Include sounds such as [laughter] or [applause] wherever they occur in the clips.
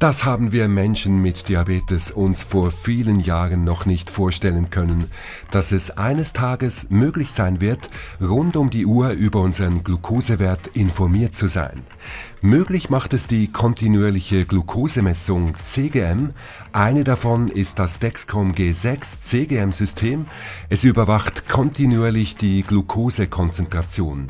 Das haben wir Menschen mit Diabetes uns vor vielen Jahren noch nicht vorstellen können, dass es eines Tages möglich sein wird, rund um die Uhr über unseren Glukosewert informiert zu sein. Möglich macht es die kontinuierliche Glukosemessung CGM. Eine davon ist das Dexcom G6 CGM-System. Es überwacht kontinuierlich die Glukosekonzentration.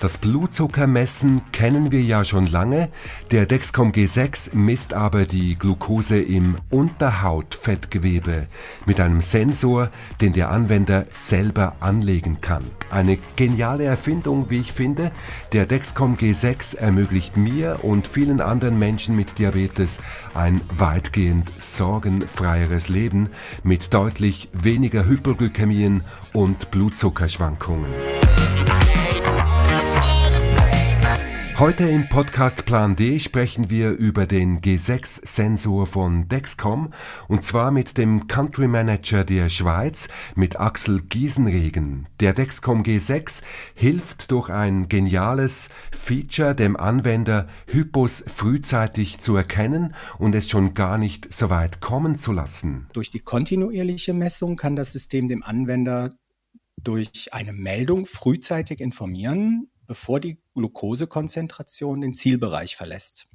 Das Blutzuckermessen kennen wir ja schon lange. Der Dexcom G6 misst aber die Glucose im Unterhautfettgewebe mit einem Sensor, den der Anwender selber anlegen kann. Eine geniale Erfindung, wie ich finde. Der Dexcom G6 ermöglicht mir und vielen anderen Menschen mit Diabetes ein weitgehend sorgenfreieres Leben mit deutlich weniger Hypoglykämien und Blutzuckerschwankungen. Heute im Podcast Plan D sprechen wir über den G6-Sensor von Dexcom und zwar mit dem Country Manager der Schweiz, mit Axel Giesenregen. Der Dexcom G6 hilft durch ein geniales Feature dem Anwender, Hypos frühzeitig zu erkennen und es schon gar nicht so weit kommen zu lassen. Durch die kontinuierliche Messung kann das System dem Anwender durch eine Meldung frühzeitig informieren, bevor die Glukosekonzentration den Zielbereich verlässt.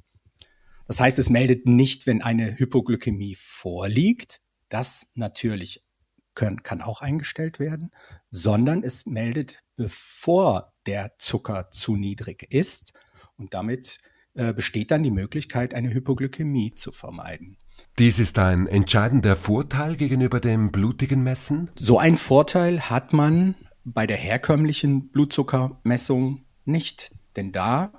Das heißt, es meldet nicht, wenn eine Hypoglykämie vorliegt. Das natürlich können, kann auch eingestellt werden, sondern es meldet, bevor der Zucker zu niedrig ist. Und damit äh, besteht dann die Möglichkeit, eine Hypoglykämie zu vermeiden. Dies ist ein entscheidender Vorteil gegenüber dem blutigen Messen? So einen Vorteil hat man bei der herkömmlichen Blutzuckermessung nicht. Denn da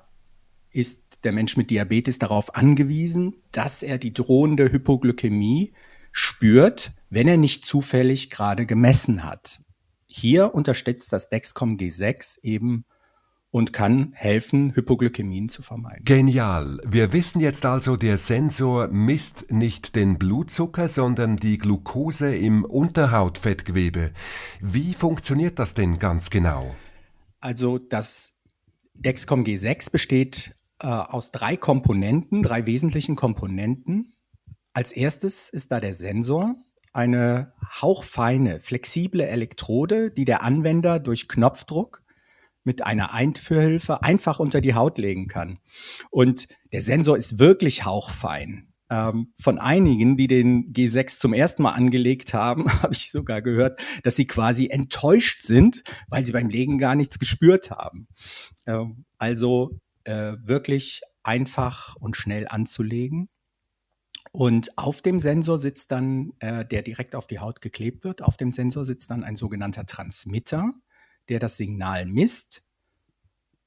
ist der Mensch mit Diabetes darauf angewiesen, dass er die drohende Hypoglykämie spürt, wenn er nicht zufällig gerade gemessen hat. Hier unterstützt das Dexcom G6 eben und kann helfen, Hypoglykämien zu vermeiden. Genial. Wir wissen jetzt also, der Sensor misst nicht den Blutzucker, sondern die Glucose im Unterhautfettgewebe. Wie funktioniert das denn ganz genau? Also das Dexcom G6 besteht äh, aus drei Komponenten, drei wesentlichen Komponenten. Als erstes ist da der Sensor, eine hauchfeine, flexible Elektrode, die der Anwender durch Knopfdruck mit einer Einführhilfe einfach unter die Haut legen kann. Und der Sensor ist wirklich hauchfein ähm, von einigen, die den G6 zum ersten Mal angelegt haben, [laughs] habe ich sogar gehört, dass sie quasi enttäuscht sind, weil sie beim Legen gar nichts gespürt haben. Ähm, also äh, wirklich einfach und schnell anzulegen. Und auf dem Sensor sitzt dann, äh, der direkt auf die Haut geklebt wird, auf dem Sensor sitzt dann ein sogenannter Transmitter, der das Signal misst,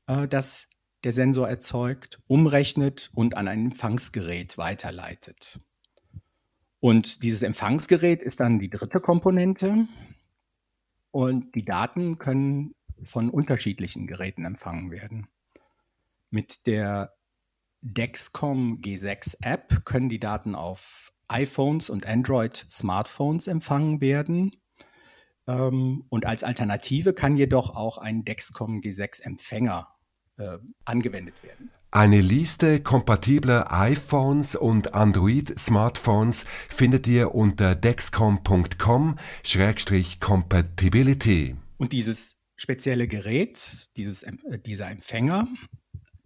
äh, das der Sensor erzeugt, umrechnet und an ein Empfangsgerät weiterleitet. Und dieses Empfangsgerät ist dann die dritte Komponente. Und die Daten können von unterschiedlichen Geräten empfangen werden. Mit der Dexcom G6 App können die Daten auf iPhones und Android-Smartphones empfangen werden. Ähm, und als Alternative kann jedoch auch ein Dexcom G6 Empfänger äh, angewendet werden. Eine Liste kompatibler iPhones und Android-Smartphones findet ihr unter dexcom.com-compatibility. Und dieses spezielle Gerät, dieses, äh, dieser Empfänger,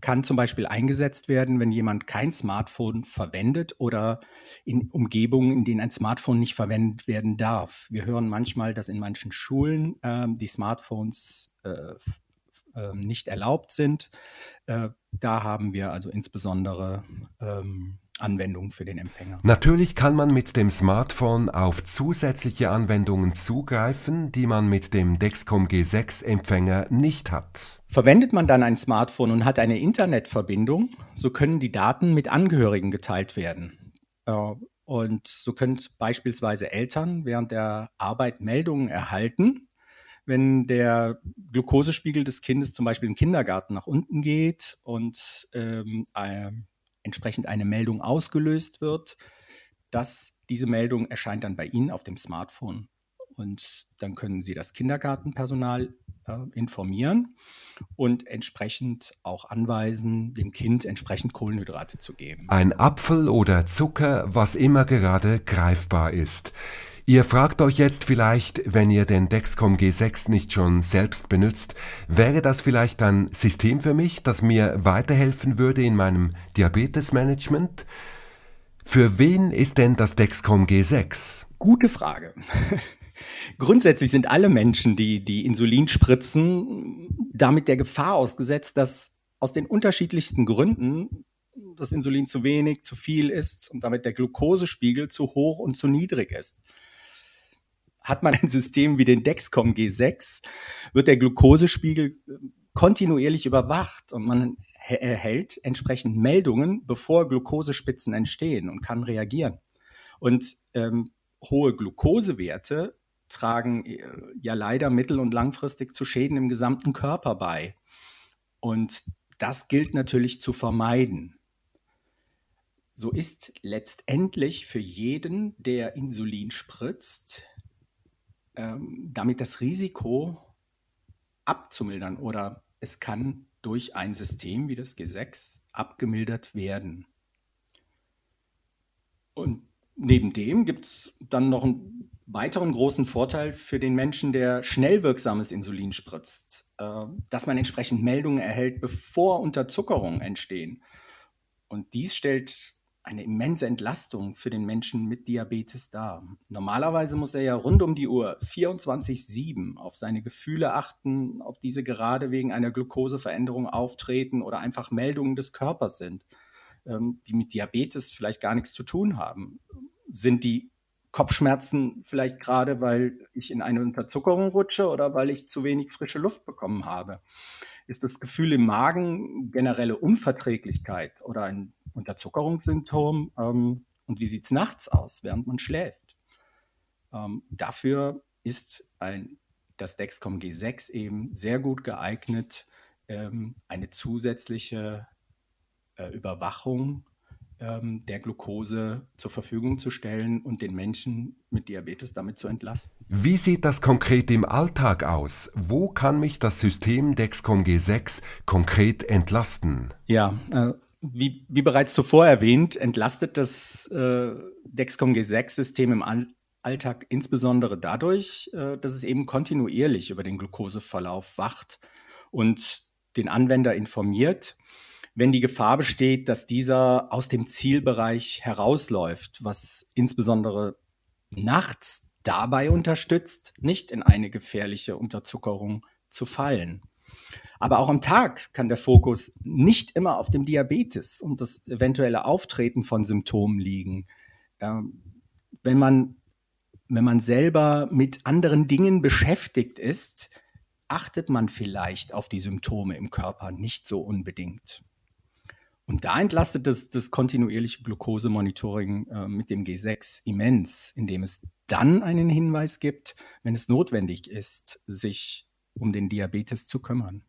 kann zum Beispiel eingesetzt werden, wenn jemand kein Smartphone verwendet oder in Umgebungen, in denen ein Smartphone nicht verwendet werden darf. Wir hören manchmal, dass in manchen Schulen äh, die Smartphones äh, ähm, nicht erlaubt sind. Äh, da haben wir also insbesondere ähm, Anwendungen für den Empfänger. Natürlich kann man mit dem Smartphone auf zusätzliche Anwendungen zugreifen, die man mit dem Dexcom G6 Empfänger nicht hat. Verwendet man dann ein Smartphone und hat eine Internetverbindung, so können die Daten mit Angehörigen geteilt werden. Äh, und so können beispielsweise Eltern während der Arbeit Meldungen erhalten, wenn der Glukosespiegel des Kindes zum Beispiel im Kindergarten nach unten geht und ähm, äh, entsprechend eine Meldung ausgelöst wird, dass diese Meldung erscheint dann bei Ihnen auf dem Smartphone. Und dann können Sie das Kindergartenpersonal äh, informieren und entsprechend auch anweisen, dem Kind entsprechend Kohlenhydrate zu geben. Ein Apfel oder Zucker, was immer gerade greifbar ist. Ihr fragt euch jetzt vielleicht, wenn ihr den Dexcom G6 nicht schon selbst benutzt, wäre das vielleicht ein System für mich, das mir weiterhelfen würde in meinem Diabetesmanagement? Für wen ist denn das Dexcom G6? Gute Frage. [laughs] Grundsätzlich sind alle Menschen, die, die Insulin spritzen, damit der Gefahr ausgesetzt, dass aus den unterschiedlichsten Gründen das Insulin zu wenig, zu viel ist und damit der Glukosespiegel zu hoch und zu niedrig ist. Hat man ein System wie den Dexcom G6, wird der Glukosespiegel kontinuierlich überwacht und man erhält entsprechend Meldungen, bevor Glukosespitzen entstehen und kann reagieren. Und ähm, hohe Glukosewerte tragen äh, ja leider mittel- und langfristig zu Schäden im gesamten Körper bei. Und das gilt natürlich zu vermeiden. So ist letztendlich für jeden, der Insulin spritzt, ähm, damit das Risiko abzumildern oder es kann durch ein System wie das G6 abgemildert werden. Und neben dem gibt es dann noch einen weiteren großen Vorteil für den Menschen, der schnell wirksames Insulin spritzt, äh, dass man entsprechend Meldungen erhält, bevor Unterzuckerungen entstehen. Und dies stellt eine immense Entlastung für den Menschen mit Diabetes dar. Normalerweise muss er ja rund um die Uhr 24-7 auf seine Gefühle achten, ob diese gerade wegen einer Glukoseveränderung auftreten oder einfach Meldungen des Körpers sind, ähm, die mit Diabetes vielleicht gar nichts zu tun haben. Sind die Kopfschmerzen vielleicht gerade, weil ich in eine Unterzuckerung rutsche oder weil ich zu wenig frische Luft bekommen habe? Ist das Gefühl im Magen generelle Unverträglichkeit oder ein Unterzuckerungssymptom. Ähm, und wie sieht es nachts aus, während man schläft? Ähm, dafür ist ein, das Dexcom G6 eben sehr gut geeignet, ähm, eine zusätzliche äh, Überwachung ähm, der Glucose zur Verfügung zu stellen und den Menschen mit Diabetes damit zu entlasten. Wie sieht das konkret im Alltag aus? Wo kann mich das System Dexcom G6 konkret entlasten? Ja, äh, wie, wie, bereits zuvor erwähnt, entlastet das äh, Dexcom G6-System im All Alltag insbesondere dadurch, äh, dass es eben kontinuierlich über den Glukoseverlauf wacht und den Anwender informiert, wenn die Gefahr besteht, dass dieser aus dem Zielbereich herausläuft, was insbesondere nachts dabei unterstützt, nicht in eine gefährliche Unterzuckerung zu fallen. Aber auch am Tag kann der Fokus nicht immer auf dem Diabetes und das eventuelle Auftreten von Symptomen liegen. Ähm, wenn, man, wenn man selber mit anderen Dingen beschäftigt ist, achtet man vielleicht auf die Symptome im Körper nicht so unbedingt. Und da entlastet das, das kontinuierliche Glukosemonitoring äh, mit dem G6 immens, indem es dann einen Hinweis gibt, wenn es notwendig ist, sich um den Diabetes zu kümmern.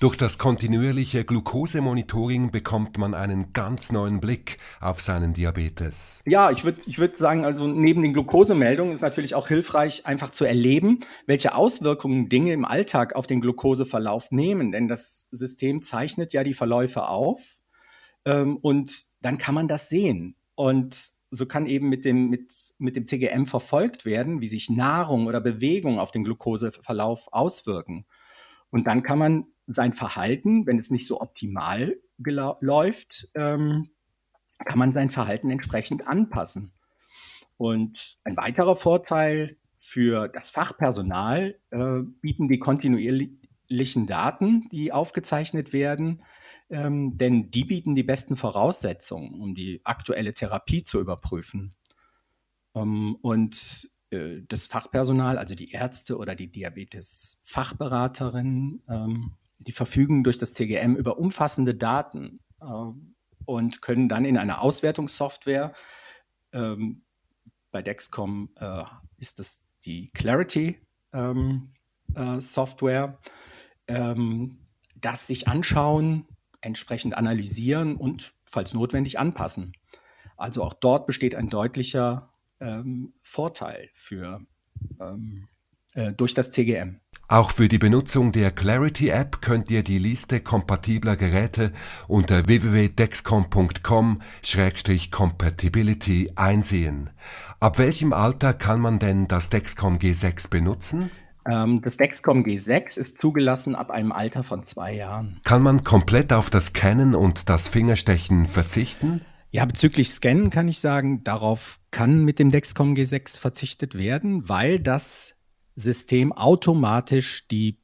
Durch das kontinuierliche Glukosemonitoring bekommt man einen ganz neuen Blick auf seinen Diabetes. Ja, ich würde ich würd sagen, also neben den Glukosemeldungen ist natürlich auch hilfreich, einfach zu erleben, welche Auswirkungen Dinge im Alltag auf den Glukoseverlauf nehmen. Denn das System zeichnet ja die Verläufe auf ähm, und dann kann man das sehen. Und so kann eben mit dem, mit, mit dem CGM verfolgt werden, wie sich Nahrung oder Bewegung auf den Glukoseverlauf auswirken. Und dann kann man sein Verhalten, wenn es nicht so optimal läuft, ähm, kann man sein Verhalten entsprechend anpassen. Und ein weiterer Vorteil für das Fachpersonal äh, bieten die kontinuierlichen Daten, die aufgezeichnet werden, ähm, denn die bieten die besten Voraussetzungen, um die aktuelle Therapie zu überprüfen. Ähm, und äh, das Fachpersonal, also die Ärzte oder die Diabetes-Fachberaterinnen, ähm, die verfügen durch das CGM über umfassende Daten äh, und können dann in einer Auswertungssoftware, ähm, bei Dexcom äh, ist das die Clarity ähm, äh, Software, ähm, das sich anschauen, entsprechend analysieren und, falls notwendig, anpassen. Also auch dort besteht ein deutlicher ähm, Vorteil für ähm, äh, durch das CGM. Auch für die Benutzung der Clarity App könnt ihr die Liste kompatibler Geräte unter www.dexcom.com-compatibility einsehen. Ab welchem Alter kann man denn das Dexcom G6 benutzen? Ähm, das Dexcom G6 ist zugelassen ab einem Alter von zwei Jahren. Kann man komplett auf das Scannen und das Fingerstechen verzichten? Ja, bezüglich Scannen kann ich sagen, darauf kann mit dem Dexcom G6 verzichtet werden, weil das System automatisch die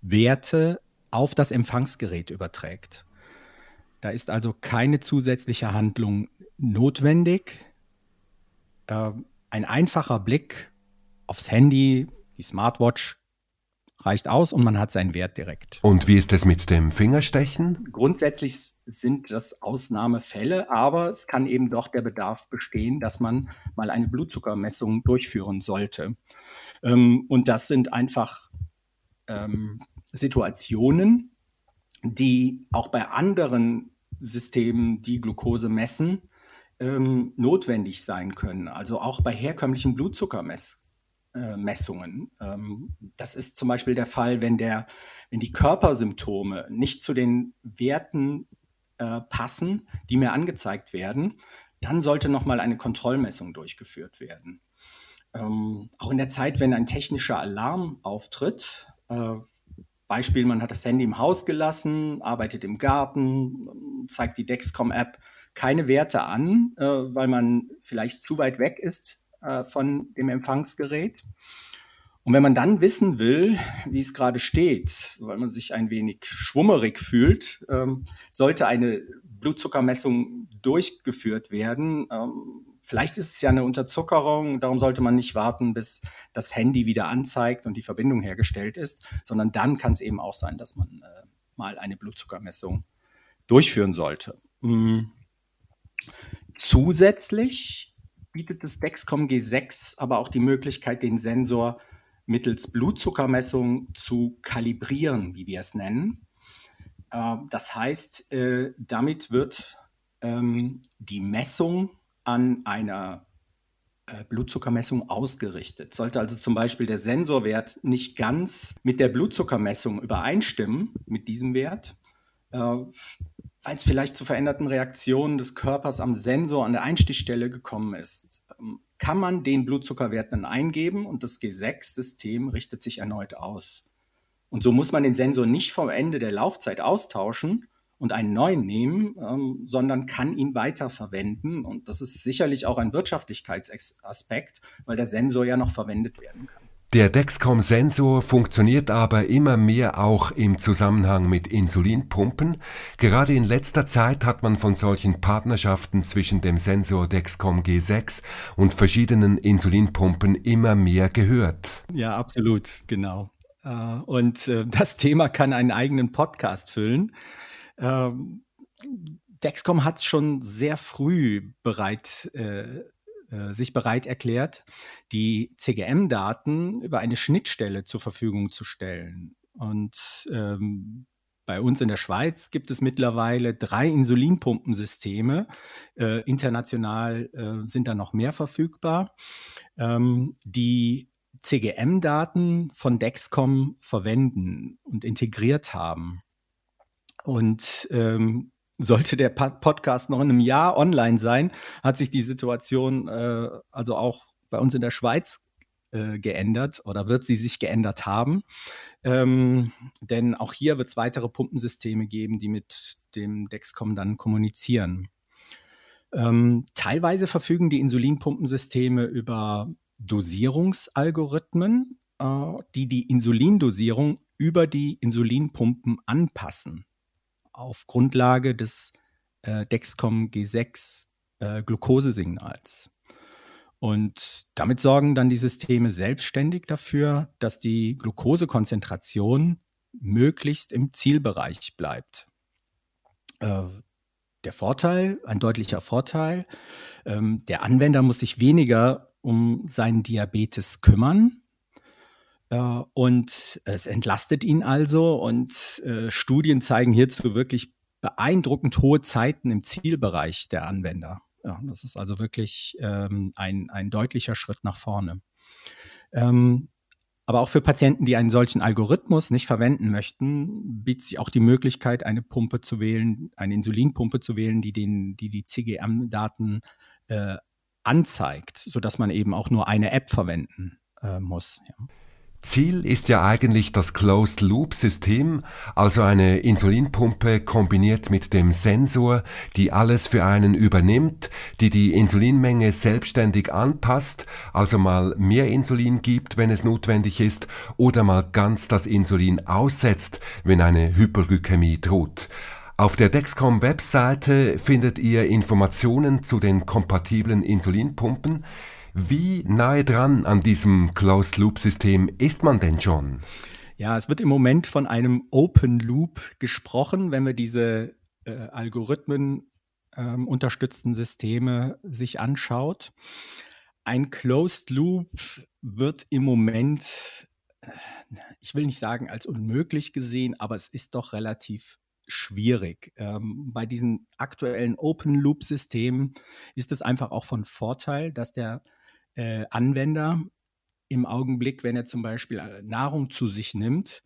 Werte auf das Empfangsgerät überträgt. Da ist also keine zusätzliche Handlung notwendig. Äh, ein einfacher Blick aufs Handy, die Smartwatch reicht aus und man hat seinen Wert direkt. Und wie ist es mit dem Fingerstechen? Grundsätzlich sind das Ausnahmefälle, aber es kann eben doch der Bedarf bestehen, dass man mal eine Blutzuckermessung durchführen sollte. Ähm, und das sind einfach ähm, Situationen, die auch bei anderen Systemen, die Glucose messen, ähm, notwendig sein können. Also auch bei herkömmlichen Blutzuckermessungen. Äh, ähm, das ist zum Beispiel der Fall, wenn, der, wenn die Körpersymptome nicht zu den Werten äh, passen, die mir angezeigt werden, dann sollte nochmal eine Kontrollmessung durchgeführt werden. Ähm, auch in der Zeit, wenn ein technischer Alarm auftritt, äh, Beispiel, man hat das Handy im Haus gelassen, arbeitet im Garten, zeigt die Dexcom-App keine Werte an, äh, weil man vielleicht zu weit weg ist äh, von dem Empfangsgerät. Und wenn man dann wissen will, wie es gerade steht, weil man sich ein wenig schwummerig fühlt, ähm, sollte eine Blutzuckermessung durchgeführt werden. Ähm, Vielleicht ist es ja eine Unterzuckerung, darum sollte man nicht warten, bis das Handy wieder anzeigt und die Verbindung hergestellt ist, sondern dann kann es eben auch sein, dass man äh, mal eine Blutzuckermessung durchführen sollte. Mhm. Zusätzlich bietet das Dexcom G6 aber auch die Möglichkeit, den Sensor mittels Blutzuckermessung zu kalibrieren, wie wir es nennen. Äh, das heißt, äh, damit wird ähm, die Messung an einer äh, Blutzuckermessung ausgerichtet. Sollte also zum Beispiel der Sensorwert nicht ganz mit der Blutzuckermessung übereinstimmen, mit diesem Wert, äh, weil es vielleicht zu veränderten Reaktionen des Körpers am Sensor an der Einstichstelle gekommen ist, ähm, kann man den Blutzuckerwert dann eingeben und das G6-System richtet sich erneut aus. Und so muss man den Sensor nicht vom Ende der Laufzeit austauschen, und einen neuen nehmen, ähm, sondern kann ihn weiterverwenden. Und das ist sicherlich auch ein Wirtschaftlichkeitsaspekt, weil der Sensor ja noch verwendet werden kann. Der Dexcom-Sensor funktioniert aber immer mehr auch im Zusammenhang mit Insulinpumpen. Gerade in letzter Zeit hat man von solchen Partnerschaften zwischen dem Sensor Dexcom G6 und verschiedenen Insulinpumpen immer mehr gehört. Ja, absolut, genau. Äh, und äh, das Thema kann einen eigenen Podcast füllen. Ähm, Dexcom hat schon sehr früh bereit, äh, sich bereit erklärt, die CGM-Daten über eine Schnittstelle zur Verfügung zu stellen. Und ähm, bei uns in der Schweiz gibt es mittlerweile drei Insulinpumpensysteme. Äh, international äh, sind da noch mehr verfügbar, ähm, die CGM-Daten von Dexcom verwenden und integriert haben. Und ähm, sollte der Podcast noch in einem Jahr online sein, hat sich die Situation äh, also auch bei uns in der Schweiz äh, geändert oder wird sie sich geändert haben. Ähm, denn auch hier wird es weitere Pumpensysteme geben, die mit dem Dexcom dann kommunizieren. Ähm, teilweise verfügen die Insulinpumpensysteme über Dosierungsalgorithmen, äh, die die Insulindosierung über die Insulinpumpen anpassen auf Grundlage des äh, Dexcom G6 äh, Glukosesignals. Und damit sorgen dann die Systeme selbstständig dafür, dass die Glukosekonzentration möglichst im Zielbereich bleibt. Äh, der Vorteil, ein deutlicher Vorteil, ähm, der Anwender muss sich weniger um seinen Diabetes kümmern, und es entlastet ihn also und äh, Studien zeigen hierzu wirklich beeindruckend hohe Zeiten im Zielbereich der Anwender. Ja, das ist also wirklich ähm, ein, ein deutlicher Schritt nach vorne. Ähm, aber auch für Patienten, die einen solchen Algorithmus nicht verwenden möchten, bietet sich auch die Möglichkeit, eine Pumpe zu wählen, eine Insulinpumpe zu wählen, die den, die, die CGM-Daten äh, anzeigt, sodass man eben auch nur eine App verwenden äh, muss. Ja. Ziel ist ja eigentlich das Closed-Loop-System, also eine Insulinpumpe kombiniert mit dem Sensor, die alles für einen übernimmt, die die Insulinmenge selbstständig anpasst, also mal mehr Insulin gibt, wenn es notwendig ist, oder mal ganz das Insulin aussetzt, wenn eine Hyperglykämie droht. Auf der Dexcom-Webseite findet ihr Informationen zu den kompatiblen Insulinpumpen. Wie nahe dran an diesem Closed-Loop-System ist man denn schon? Ja, es wird im Moment von einem Open Loop gesprochen, wenn wir diese äh, Algorithmen ähm, unterstützten Systeme sich anschaut. Ein Closed Loop wird im Moment, äh, ich will nicht sagen als unmöglich gesehen, aber es ist doch relativ schwierig. Ähm, bei diesen aktuellen Open Loop Systemen ist es einfach auch von Vorteil, dass der äh, Anwender im Augenblick, wenn er zum Beispiel äh, Nahrung zu sich nimmt,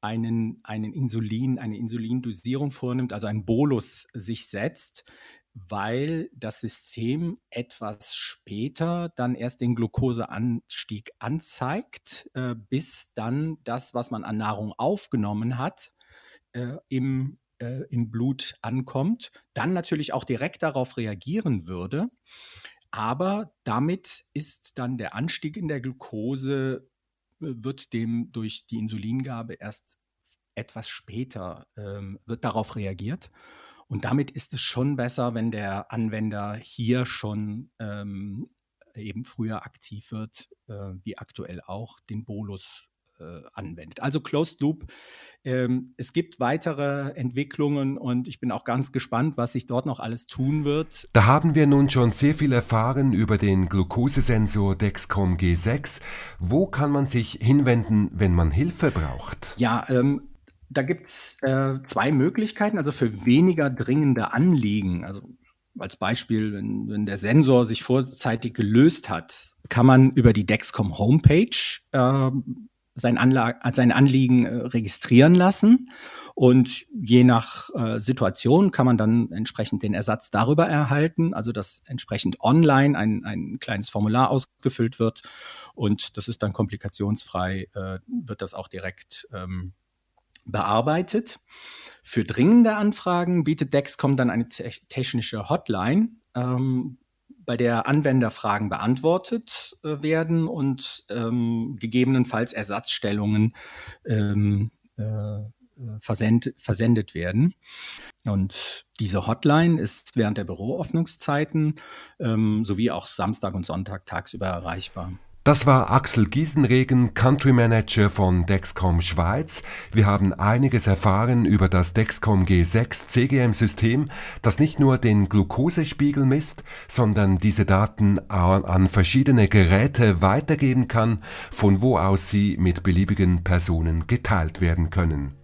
einen, einen Insulin, eine Insulindosierung vornimmt, also einen Bolus sich setzt, weil das System etwas später dann erst den Glukoseanstieg anzeigt, äh, bis dann das, was man an Nahrung aufgenommen hat, äh, im, äh, im Blut ankommt, dann natürlich auch direkt darauf reagieren würde. Aber damit ist dann der Anstieg in der Glucose, äh, wird dem durch die Insulingabe erst etwas später, ähm, wird darauf reagiert. Und damit ist es schon besser, wenn der Anwender hier schon ähm, eben früher aktiv wird, äh, wie aktuell auch, den Bolus anwendet. Also Closed Loop. Ähm, es gibt weitere Entwicklungen und ich bin auch ganz gespannt, was sich dort noch alles tun wird. Da haben wir nun schon sehr viel erfahren über den Glukosesensor Dexcom G6. Wo kann man sich hinwenden, wenn man Hilfe braucht? Ja, ähm, da gibt es äh, zwei Möglichkeiten, also für weniger dringende Anliegen. Also als Beispiel, wenn, wenn, der Sensor sich vorzeitig gelöst hat, kann man über die Dexcom Homepage äh, sein, Anlag sein Anliegen äh, registrieren lassen. Und je nach äh, Situation kann man dann entsprechend den Ersatz darüber erhalten, also dass entsprechend online ein, ein kleines Formular ausgefüllt wird. Und das ist dann komplikationsfrei, äh, wird das auch direkt ähm, bearbeitet. Für dringende Anfragen bietet Dexcom dann eine te technische Hotline, ähm, bei der Anwenderfragen beantwortet äh, werden und ähm, gegebenenfalls Ersatzstellungen ähm, äh, versend, versendet werden. Und diese Hotline ist während der Büroöffnungszeiten ähm, sowie auch Samstag und Sonntag tagsüber erreichbar. Das war Axel Giesenregen, Country Manager von Dexcom Schweiz. Wir haben einiges erfahren über das Dexcom G6 CGM-System, das nicht nur den Glukosespiegel misst, sondern diese Daten an verschiedene Geräte weitergeben kann, von wo aus sie mit beliebigen Personen geteilt werden können.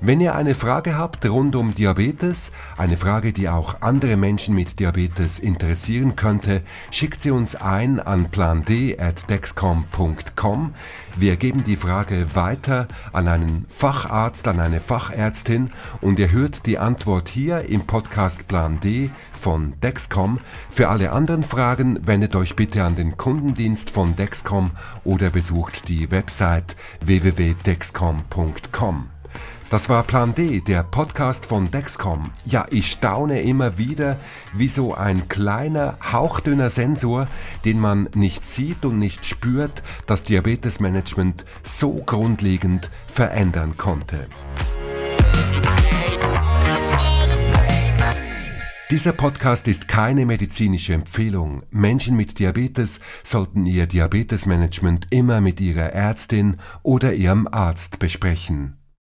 Wenn ihr eine Frage habt rund um Diabetes, eine Frage, die auch andere Menschen mit Diabetes interessieren könnte, schickt sie uns ein an pland@dexcom.com. Wir geben die Frage weiter an einen Facharzt, an eine Fachärztin und ihr hört die Antwort hier im Podcast Plan D von Dexcom. Für alle anderen Fragen wendet euch bitte an den Kundendienst von Dexcom oder besucht die Website www.dexcom.com. Das war Plan D, der Podcast von Dexcom. Ja, ich staune immer wieder, wie so ein kleiner, hauchdünner Sensor, den man nicht sieht und nicht spürt, das Diabetesmanagement so grundlegend verändern konnte. Dieser Podcast ist keine medizinische Empfehlung. Menschen mit Diabetes sollten ihr Diabetesmanagement immer mit ihrer Ärztin oder ihrem Arzt besprechen.